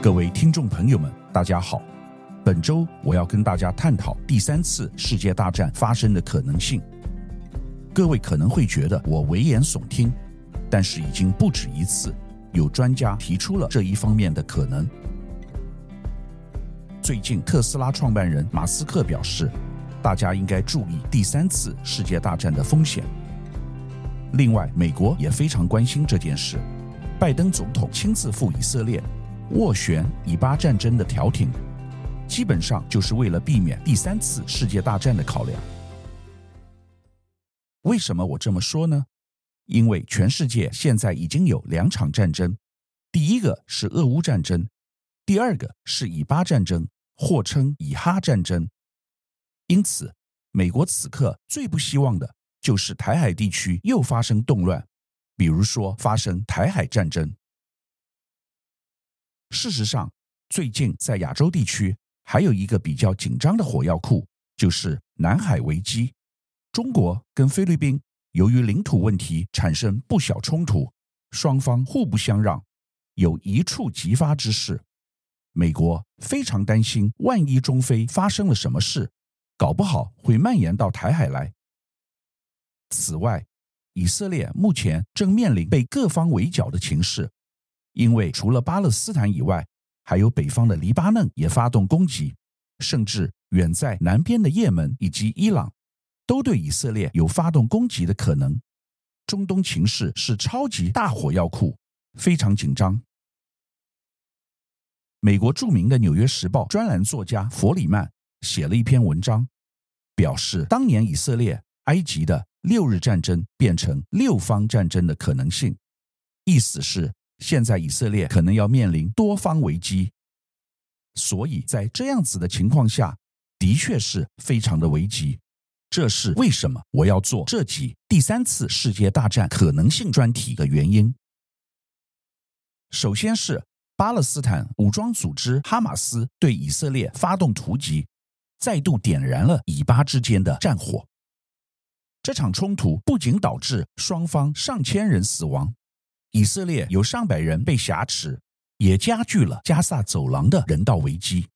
各位听众朋友们，大家好。本周我要跟大家探讨第三次世界大战发生的可能性。各位可能会觉得我危言耸听，但是已经不止一次有专家提出了这一方面的可能。最近，特斯拉创办人马斯克表示，大家应该注意第三次世界大战的风险。另外，美国也非常关心这件事，拜登总统亲自赴以色列。斡旋以巴战争的调停，基本上就是为了避免第三次世界大战的考量。为什么我这么说呢？因为全世界现在已经有两场战争，第一个是俄乌战争，第二个是以巴战争，或称以哈战争。因此，美国此刻最不希望的就是台海地区又发生动乱，比如说发生台海战争。事实上，最近在亚洲地区还有一个比较紧张的火药库，就是南海危机。中国跟菲律宾由于领土问题产生不小冲突，双方互不相让，有一触即发之势。美国非常担心，万一中菲发生了什么事，搞不好会蔓延到台海来。此外，以色列目前正面临被各方围剿的情势。因为除了巴勒斯坦以外，还有北方的黎巴嫩也发动攻击，甚至远在南边的也门以及伊朗，都对以色列有发动攻击的可能。中东情势是超级大火药库，非常紧张。美国著名的《纽约时报》专栏作家弗里曼写了一篇文章，表示当年以色列、埃及的六日战争变成六方战争的可能性，意思是。现在以色列可能要面临多方危机，所以在这样子的情况下，的确是非常的危急。这是为什么我要做这集第三次世界大战可能性专题的原因。首先是巴勒斯坦武装组织哈马斯对以色列发动突击，再度点燃了以巴之间的战火。这场冲突不仅导致双方上千人死亡。以色列有上百人被挟持，也加剧了加萨走廊的人道危机。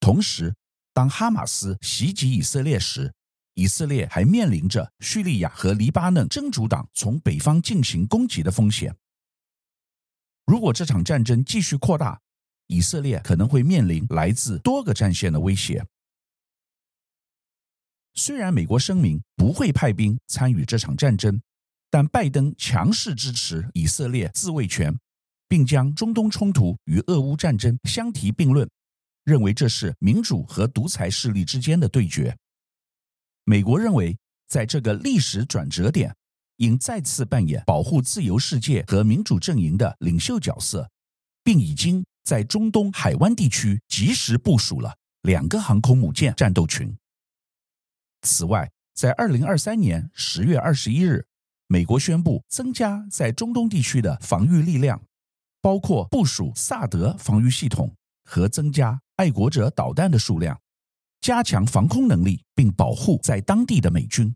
同时，当哈马斯袭击以色列时，以色列还面临着叙利亚和黎巴嫩真主党从北方进行攻击的风险。如果这场战争继续扩大，以色列可能会面临来自多个战线的威胁。虽然美国声明不会派兵参与这场战争。但拜登强势支持以色列自卫权，并将中东冲突与俄乌战争相提并论，认为这是民主和独裁势力之间的对决。美国认为，在这个历史转折点，应再次扮演保护自由世界和民主阵营的领袖角色，并已经在中东海湾地区及时部署了两个航空母舰战斗群。此外，在二零二三年十月二十一日，美国宣布增加在中东地区的防御力量，包括部署萨德防御系统和增加爱国者导弹的数量，加强防空能力，并保护在当地的美军。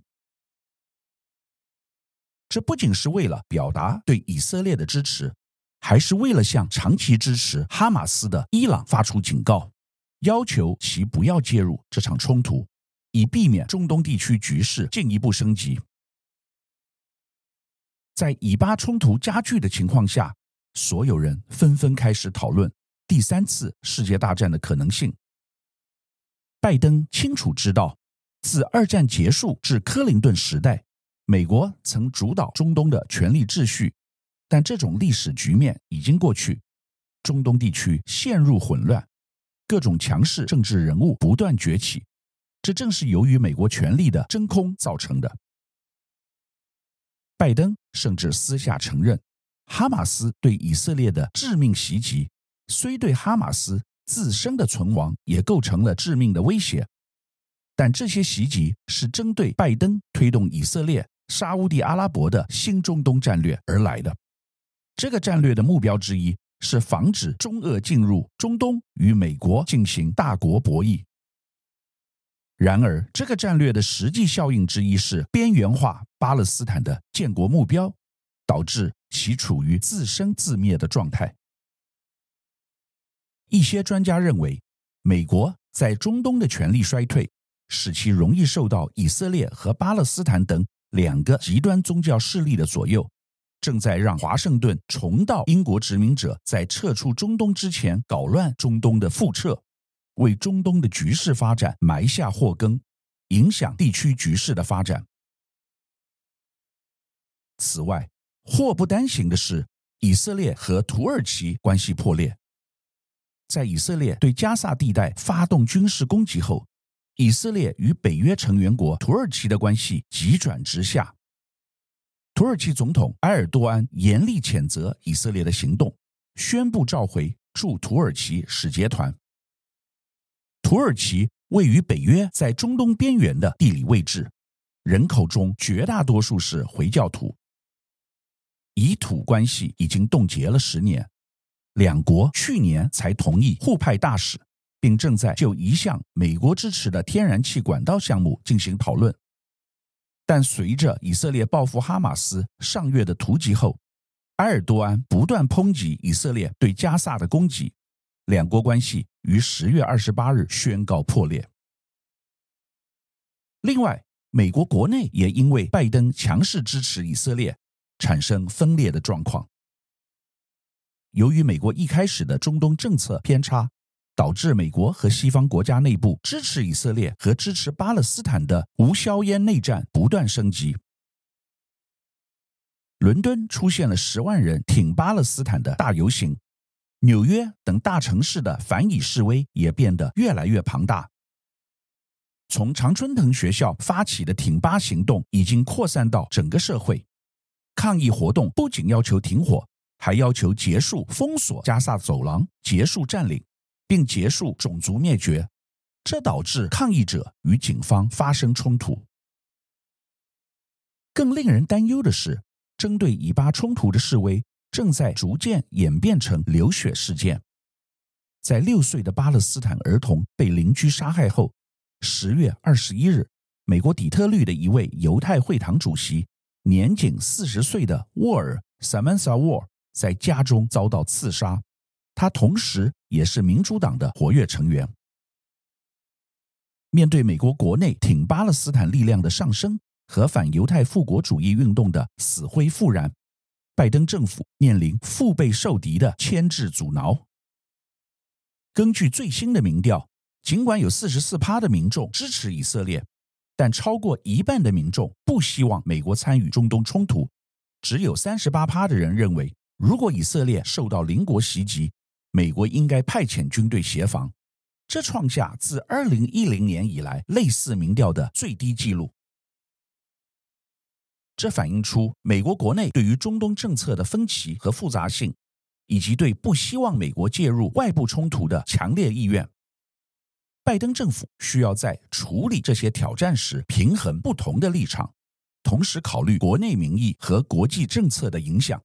这不仅是为了表达对以色列的支持，还是为了向长期支持哈马斯的伊朗发出警告，要求其不要介入这场冲突，以避免中东地区局势进一步升级。在以巴冲突加剧的情况下，所有人纷纷开始讨论第三次世界大战的可能性。拜登清楚知道，自二战结束至克林顿时代，美国曾主导中东的权力秩序，但这种历史局面已经过去，中东地区陷入混乱，各种强势政治人物不断崛起，这正是由于美国权力的真空造成的。拜登甚至私下承认，哈马斯对以色列的致命袭击，虽对哈马斯自身的存亡也构成了致命的威胁，但这些袭击是针对拜登推动以色列、沙乌地阿拉伯的新中东战略而来的。这个战略的目标之一是防止中俄进入中东与美国进行大国博弈。然而，这个战略的实际效应之一是边缘化巴勒斯坦的建国目标，导致其处于自生自灭的状态。一些专家认为，美国在中东的权力衰退，使其容易受到以色列和巴勒斯坦等两个极端宗教势力的左右，正在让华盛顿重蹈英国殖民者在撤出中东之前搞乱中东的覆辙，为中东的局势发展埋下祸根，影响地区局势的发展。此外，祸不单行的是，以色列和土耳其关系破裂。在以色列对加萨地带发动军事攻击后，以色列与北约成员国土耳其的关系急转直下。土耳其总统埃尔多安严厉谴责以色列的行动，宣布召回驻土耳其使节团。土耳其位于北约在中东边缘的地理位置，人口中绝大多数是回教徒。以土关系已经冻结了十年。两国去年才同意互派大使，并正在就一项美国支持的天然气管道项目进行讨论。但随着以色列报复哈马斯上月的突击后，埃尔多安不断抨击以色列对加萨的攻击，两国关系于十月二十八日宣告破裂。另外，美国国内也因为拜登强势支持以色列，产生分裂的状况。由于美国一开始的中东政策偏差，导致美国和西方国家内部支持以色列和支持巴勒斯坦的无硝烟内战不断升级。伦敦出现了十万人挺巴勒斯坦的大游行，纽约等大城市的反以示威也变得越来越庞大。从常春藤学校发起的挺巴行动已经扩散到整个社会，抗议活动不仅要求停火。还要求结束封锁加萨走廊，结束占领，并结束种族灭绝。这导致抗议者与警方发生冲突。更令人担忧的是，针对以巴冲突的示威正在逐渐演变成流血事件。在六岁的巴勒斯坦儿童被邻居杀害后，十月二十一日，美国底特律的一位犹太会堂主席，年仅四十岁的沃尔 （Samantha w a r。在家中遭到刺杀，他同时也是民主党的活跃成员。面对美国国内挺巴勒斯坦力量的上升和反犹太复国主义运动的死灰复燃，拜登政府面临腹背受敌的牵制阻挠。根据最新的民调，尽管有四十四趴的民众支持以色列，但超过一半的民众不希望美国参与中东冲突，只有三十八趴的人认为。如果以色列受到邻国袭击，美国应该派遣军队协防，这创下自二零一零年以来类似民调的最低纪录。这反映出美国国内对于中东政策的分歧和复杂性，以及对不希望美国介入外部冲突的强烈意愿。拜登政府需要在处理这些挑战时平衡不同的立场，同时考虑国内民意和国际政策的影响。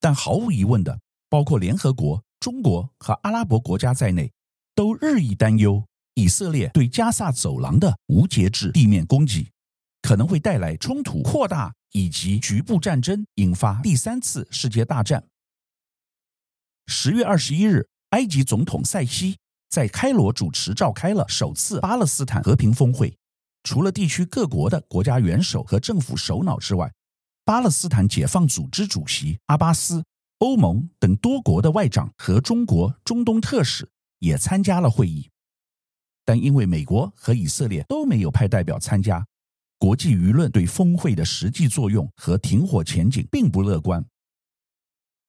但毫无疑问的，包括联合国、中国和阿拉伯国家在内，都日益担忧以色列对加萨走廊的无节制地面攻击，可能会带来冲突扩大以及局部战争，引发第三次世界大战。十月二十一日，埃及总统塞西在开罗主持召开了首次巴勒斯坦和平峰会，除了地区各国的国家元首和政府首脑之外。巴勒斯坦解放组织主席阿巴斯、欧盟等多国的外长和中国中东特使也参加了会议，但因为美国和以色列都没有派代表参加，国际舆论对峰会的实际作用和停火前景并不乐观。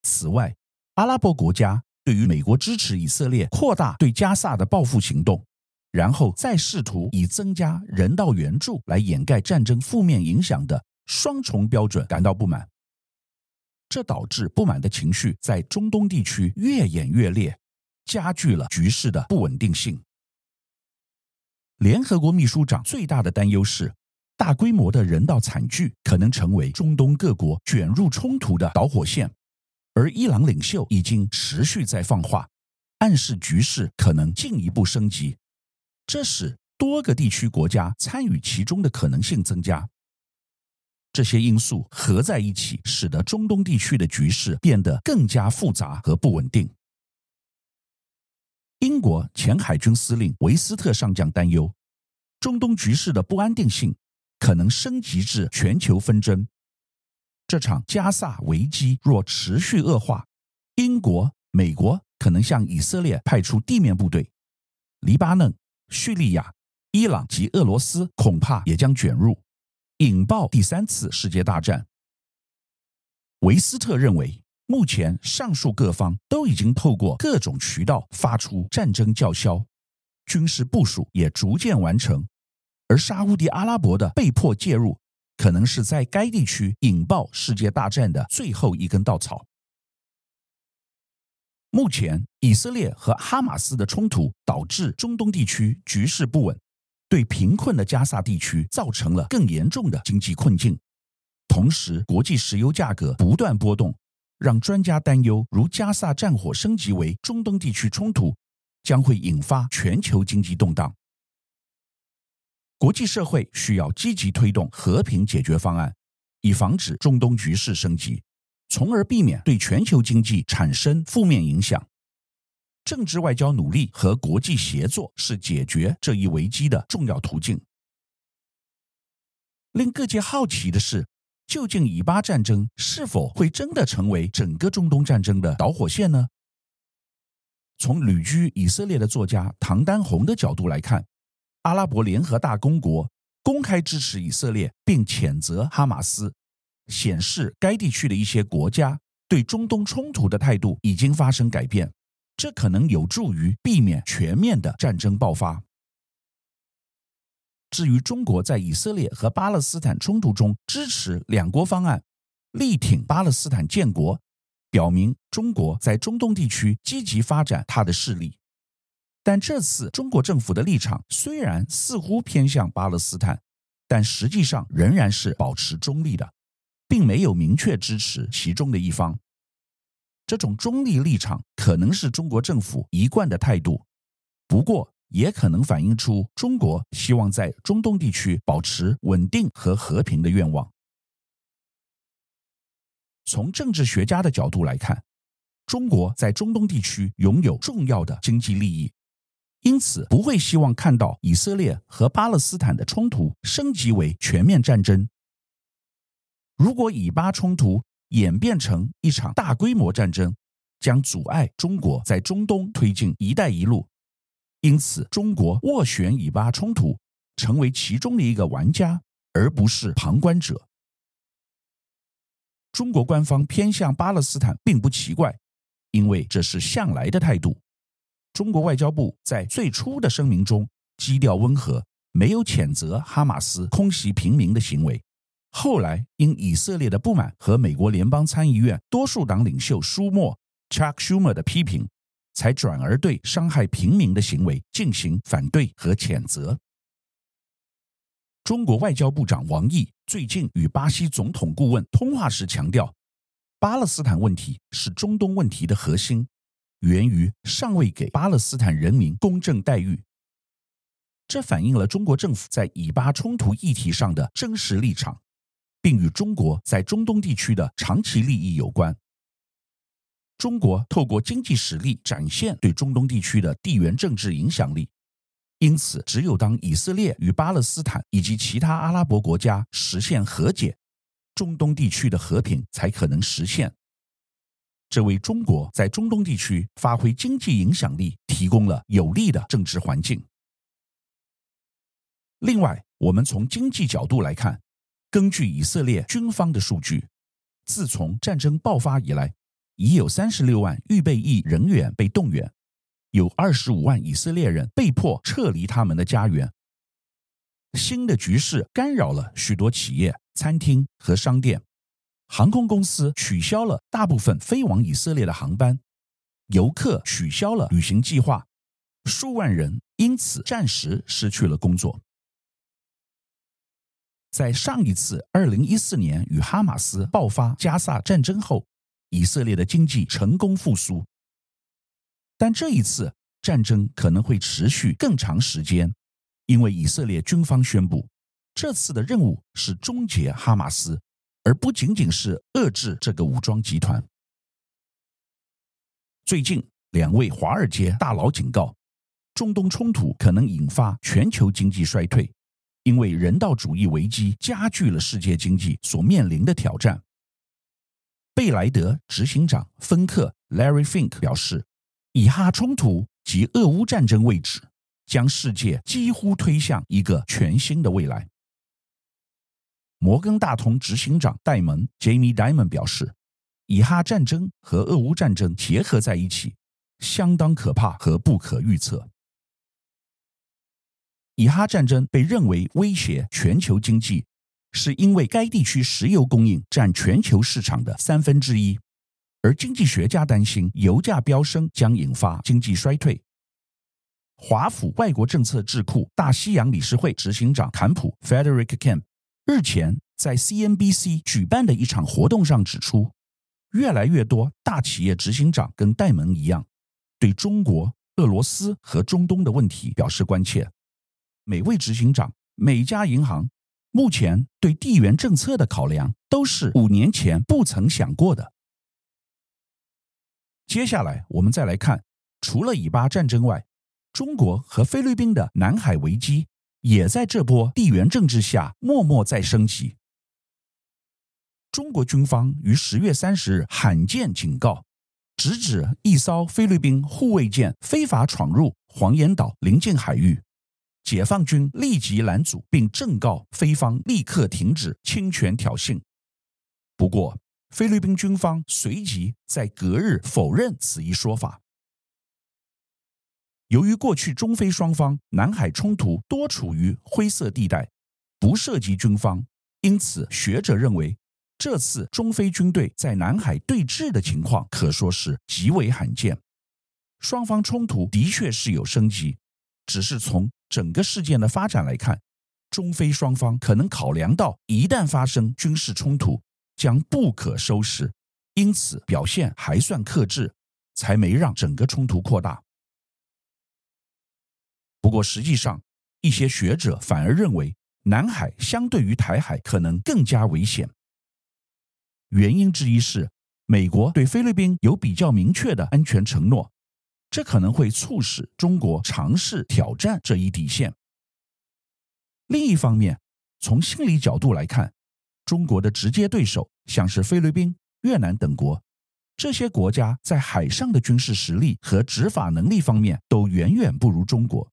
此外，阿拉伯国家对于美国支持以色列扩大对加萨的报复行动，然后再试图以增加人道援助来掩盖战争负面影响的。双重标准感到不满，这导致不满的情绪在中东地区越演越烈，加剧了局势的不稳定性。联合国秘书长最大的担忧是，大规模的人道惨剧可能成为中东各国卷入冲突的导火线，而伊朗领袖已经持续在放话，暗示局势可能进一步升级，这使多个地区国家参与其中的可能性增加。这些因素合在一起，使得中东地区的局势变得更加复杂和不稳定。英国前海军司令维斯特上将担忧，中东局势的不安定性可能升级至全球纷争。这场加萨危机若持续恶化，英国、美国可能向以色列派出地面部队，黎巴嫩、叙利亚、伊朗及俄罗斯恐怕也将卷入，引爆第三次世界大战。维斯特认为，目前上述各方都已经透过各种渠道发出战争叫嚣，军事部署也逐渐完成，而沙乌地阿拉伯的被迫介入，可能是在该地区引爆世界大战的最后一根稻草。目前，以色列和哈马斯的冲突导致中东地区局势不稳，对贫困的加萨地区造成了更严重的经济困境。同时，国际石油价格不断波动，让专家担忧，如加萨战火升级为中东地区冲突，将会引发全球经济动荡。国际社会需要积极推动和平解决方案，以防止中东局势升级，从而避免对全球经济产生负面影响。政治外交努力和国际协作是解决这一危机的重要途径。令各界好奇的是，究竟以巴战争是否会真的成为整个中东战争的导火线呢？从旅居以色列的作家唐丹红的角度来看。阿拉伯联合大公国公开支持以色列，并谴责哈马斯，显示该地区的一些国家对中东冲突的态度已经发生改变，这可能有助于避免全面的战争爆发。至于中国在以色列和巴勒斯坦冲突中支持两国方案，力挺巴勒斯坦建国，表明中国在中东地区积极发展它的势力。但这次中国政府的立场虽然似乎偏向巴勒斯坦，但实际上仍然是保持中立的，并没有明确支持其中的一方。这种中立立场可能是中国政府一贯的态度，不过也可能反映出中国希望在中东地区保持稳定和和平的愿望。从政治学家的角度来看，中国在中东地区拥有重要的经济利益。因此，不会希望看到以色列和巴勒斯坦的冲突升级为全面战争。如果以巴冲突演变成一场大规模战争，将阻碍中国在中东推进“一带一路”。因此，中国斡旋以巴冲突，成为其中的一个玩家，而不是旁观者。中国官方偏向巴勒斯坦并不奇怪，因为这是向来的态度。中国外交部在最初的声明中基调温和，没有谴责哈马斯空袭平民的行为。后来因以色列的不满和美国联邦参议院多数党领袖舒默 （Chuck Schumer） 的批评，才转而对伤害平民的行为进行反对和谴责。中国外交部长王毅最近与巴西总统顾问通话时强调，巴勒斯坦问题是中东问题的核心。源于尚未给巴勒斯坦人民公正待遇，这反映了中国政府在以巴冲突议题上的真实立场，并与中国在中东地区的长期利益有关。中国透过经济实力展现对中东地区的地缘政治影响力，因此，只有当以色列与巴勒斯坦以及其他阿拉伯国家实现和解，中东地区的和平才可能实现。这为中国在中东地区发挥经济影响力提供了有利的政治环境。另外，我们从经济角度来看，根据以色列军方的数据，自从战争爆发以来，已有三十六万预备役人员被动员，有二十五万以色列人被迫撤离他们的家园。新的局势干扰了许多企业、餐厅和商店。航空公司取消了大部分飞往以色列的航班，游客取消了旅行计划，数万人因此暂时失去了工作。在上一次二零一四年与哈马斯爆发加萨战争后，以色列的经济成功复苏，但这一次战争可能会持续更长时间，因为以色列军方宣布，这次的任务是终结哈马斯。而不仅仅是遏制这个武装集团。最近，两位华尔街大佬警告，中东冲突可能引发全球经济衰退，因为人道主义危机加剧了世界经济所面临的挑战。贝莱德执行长芬克 （Larry Fink） 表示，以哈冲突及俄乌战争为止，将世界几乎推向一个全新的未来。摩根大通执行长戴蒙 （Jamie Dimon） 表示，以哈战争和俄乌战争结合在一起，相当可怕和不可预测。以哈战争被认为威胁全球经济，是因为该地区石油供应占全球市场的三分之一，而经济学家担心油价飙升将引发经济衰退。华府外国政策智库大西洋理事会执行长坎普 （Frederick Kemp） 日前在 CNBC 举办的一场活动上指出。越来越多大企业执行长跟戴蒙一样，对中国、俄罗斯和中东的问题表示关切。每位执行长、每家银行目前对地缘政策的考量都是五年前不曾想过的。接下来，我们再来看，除了以巴战争外，中国和菲律宾的南海危机也在这波地缘政治下默默在升级。中国军方于十月三十日罕见警告，直指一艘菲律宾护卫舰非法闯入黄岩岛临近海域，解放军立即拦阻，并正告菲方立刻停止侵权挑衅。不过，菲律宾军方随即在隔日否认此一说法。由于过去中非双方南海冲突多处于灰色地带，不涉及军方，因此学者认为。这次中非军队在南海对峙的情况可说是极为罕见，双方冲突的确是有升级，只是从整个事件的发展来看，中非双方可能考量到一旦发生军事冲突将不可收拾，因此表现还算克制，才没让整个冲突扩大。不过实际上，一些学者反而认为南海相对于台海可能更加危险。原因之一是，美国对菲律宾有比较明确的安全承诺，这可能会促使中国尝试挑战这一底线。另一方面，从心理角度来看，中国的直接对手像是菲律宾、越南等国，这些国家在海上的军事实力和执法能力方面都远远不如中国，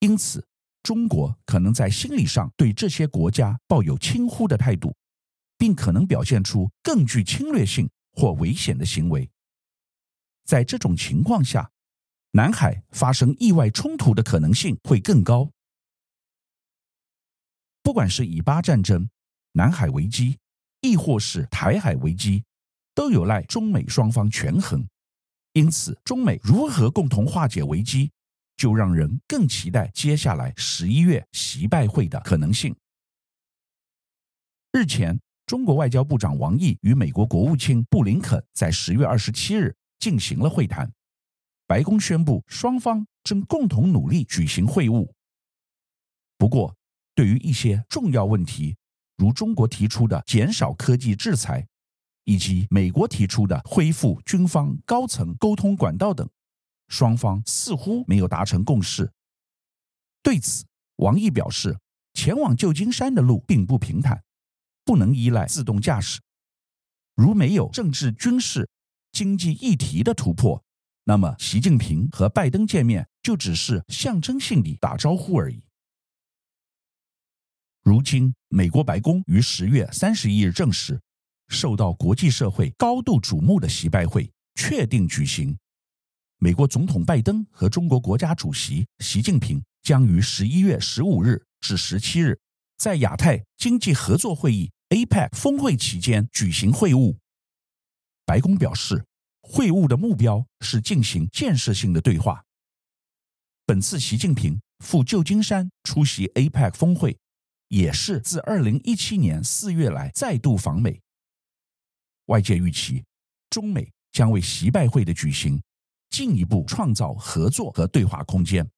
因此，中国可能在心理上对这些国家抱有轻忽的态度。并可能表现出更具侵略性或危险的行为。在这种情况下，南海发生意外冲突的可能性会更高。不管是以巴战争、南海危机，亦或是台海危机，都有赖中美双方权衡。因此，中美如何共同化解危机，就让人更期待接下来十一月习拜会的可能性。日前。中国外交部长王毅与美国国务卿布林肯在十月二十七日进行了会谈，白宫宣布双方正共同努力举行会晤。不过，对于一些重要问题，如中国提出的减少科技制裁，以及美国提出的恢复军方高层沟通管道等，双方似乎没有达成共识。对此，王毅表示，前往旧金山的路并不平坦。不能依赖自动驾驶。如没有政治、军事、经济议题的突破，那么习近平和拜登见面就只是象征性地打招呼而已。如今，美国白宫于十月三十一日证实，受到国际社会高度瞩目的习拜会确定举行。美国总统拜登和中国国家主席习近平将于十一月十五日至十七日在亚太经济合作会议。APEC 峰会期间举行会晤，白宫表示，会晤的目标是进行建设性的对话。本次习近平赴旧金山出席 APEC 峰会，也是自二零一七年四月来再度访美。外界预期，中美将为习拜会的举行进一步创造合作和对话空间。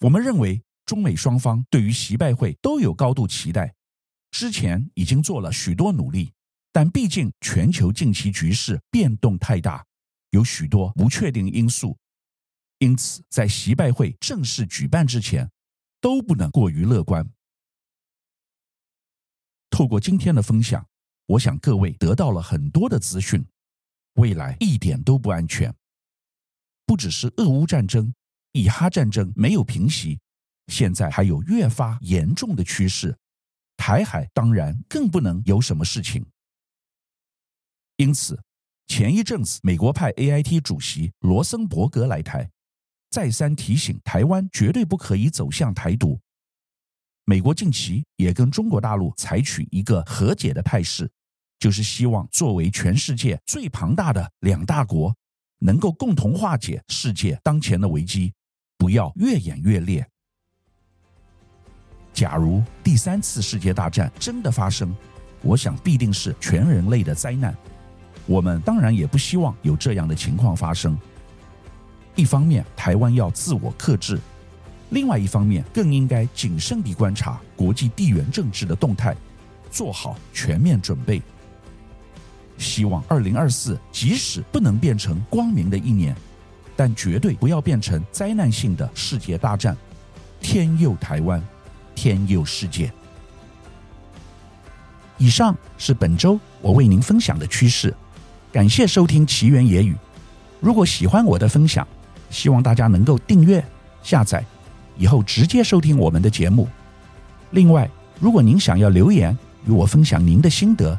我们认为，中美双方对于习拜会都有高度期待。之前已经做了许多努力，但毕竟全球近期局势变动太大，有许多不确定因素，因此在习拜会正式举办之前，都不能过于乐观。透过今天的分享，我想各位得到了很多的资讯。未来一点都不安全，不只是俄乌战争、以哈战争没有平息，现在还有越发严重的趋势。台海当然更不能有什么事情。因此，前一阵子美国派 AIT 主席罗森伯格来台，再三提醒台湾绝对不可以走向台独。美国近期也跟中国大陆采取一个和解的态势。就是希望作为全世界最庞大的两大国，能够共同化解世界当前的危机，不要越演越烈。假如第三次世界大战真的发生，我想必定是全人类的灾难。我们当然也不希望有这样的情况发生。一方面，台湾要自我克制；另外一方面，更应该谨慎地观察国际地缘政治的动态，做好全面准备。希望二零二四即使不能变成光明的一年，但绝对不要变成灾难性的世界大战。天佑台湾，天佑世界。以上是本周我为您分享的趋势，感谢收听奇缘野语。如果喜欢我的分享，希望大家能够订阅、下载，以后直接收听我们的节目。另外，如果您想要留言与我分享您的心得。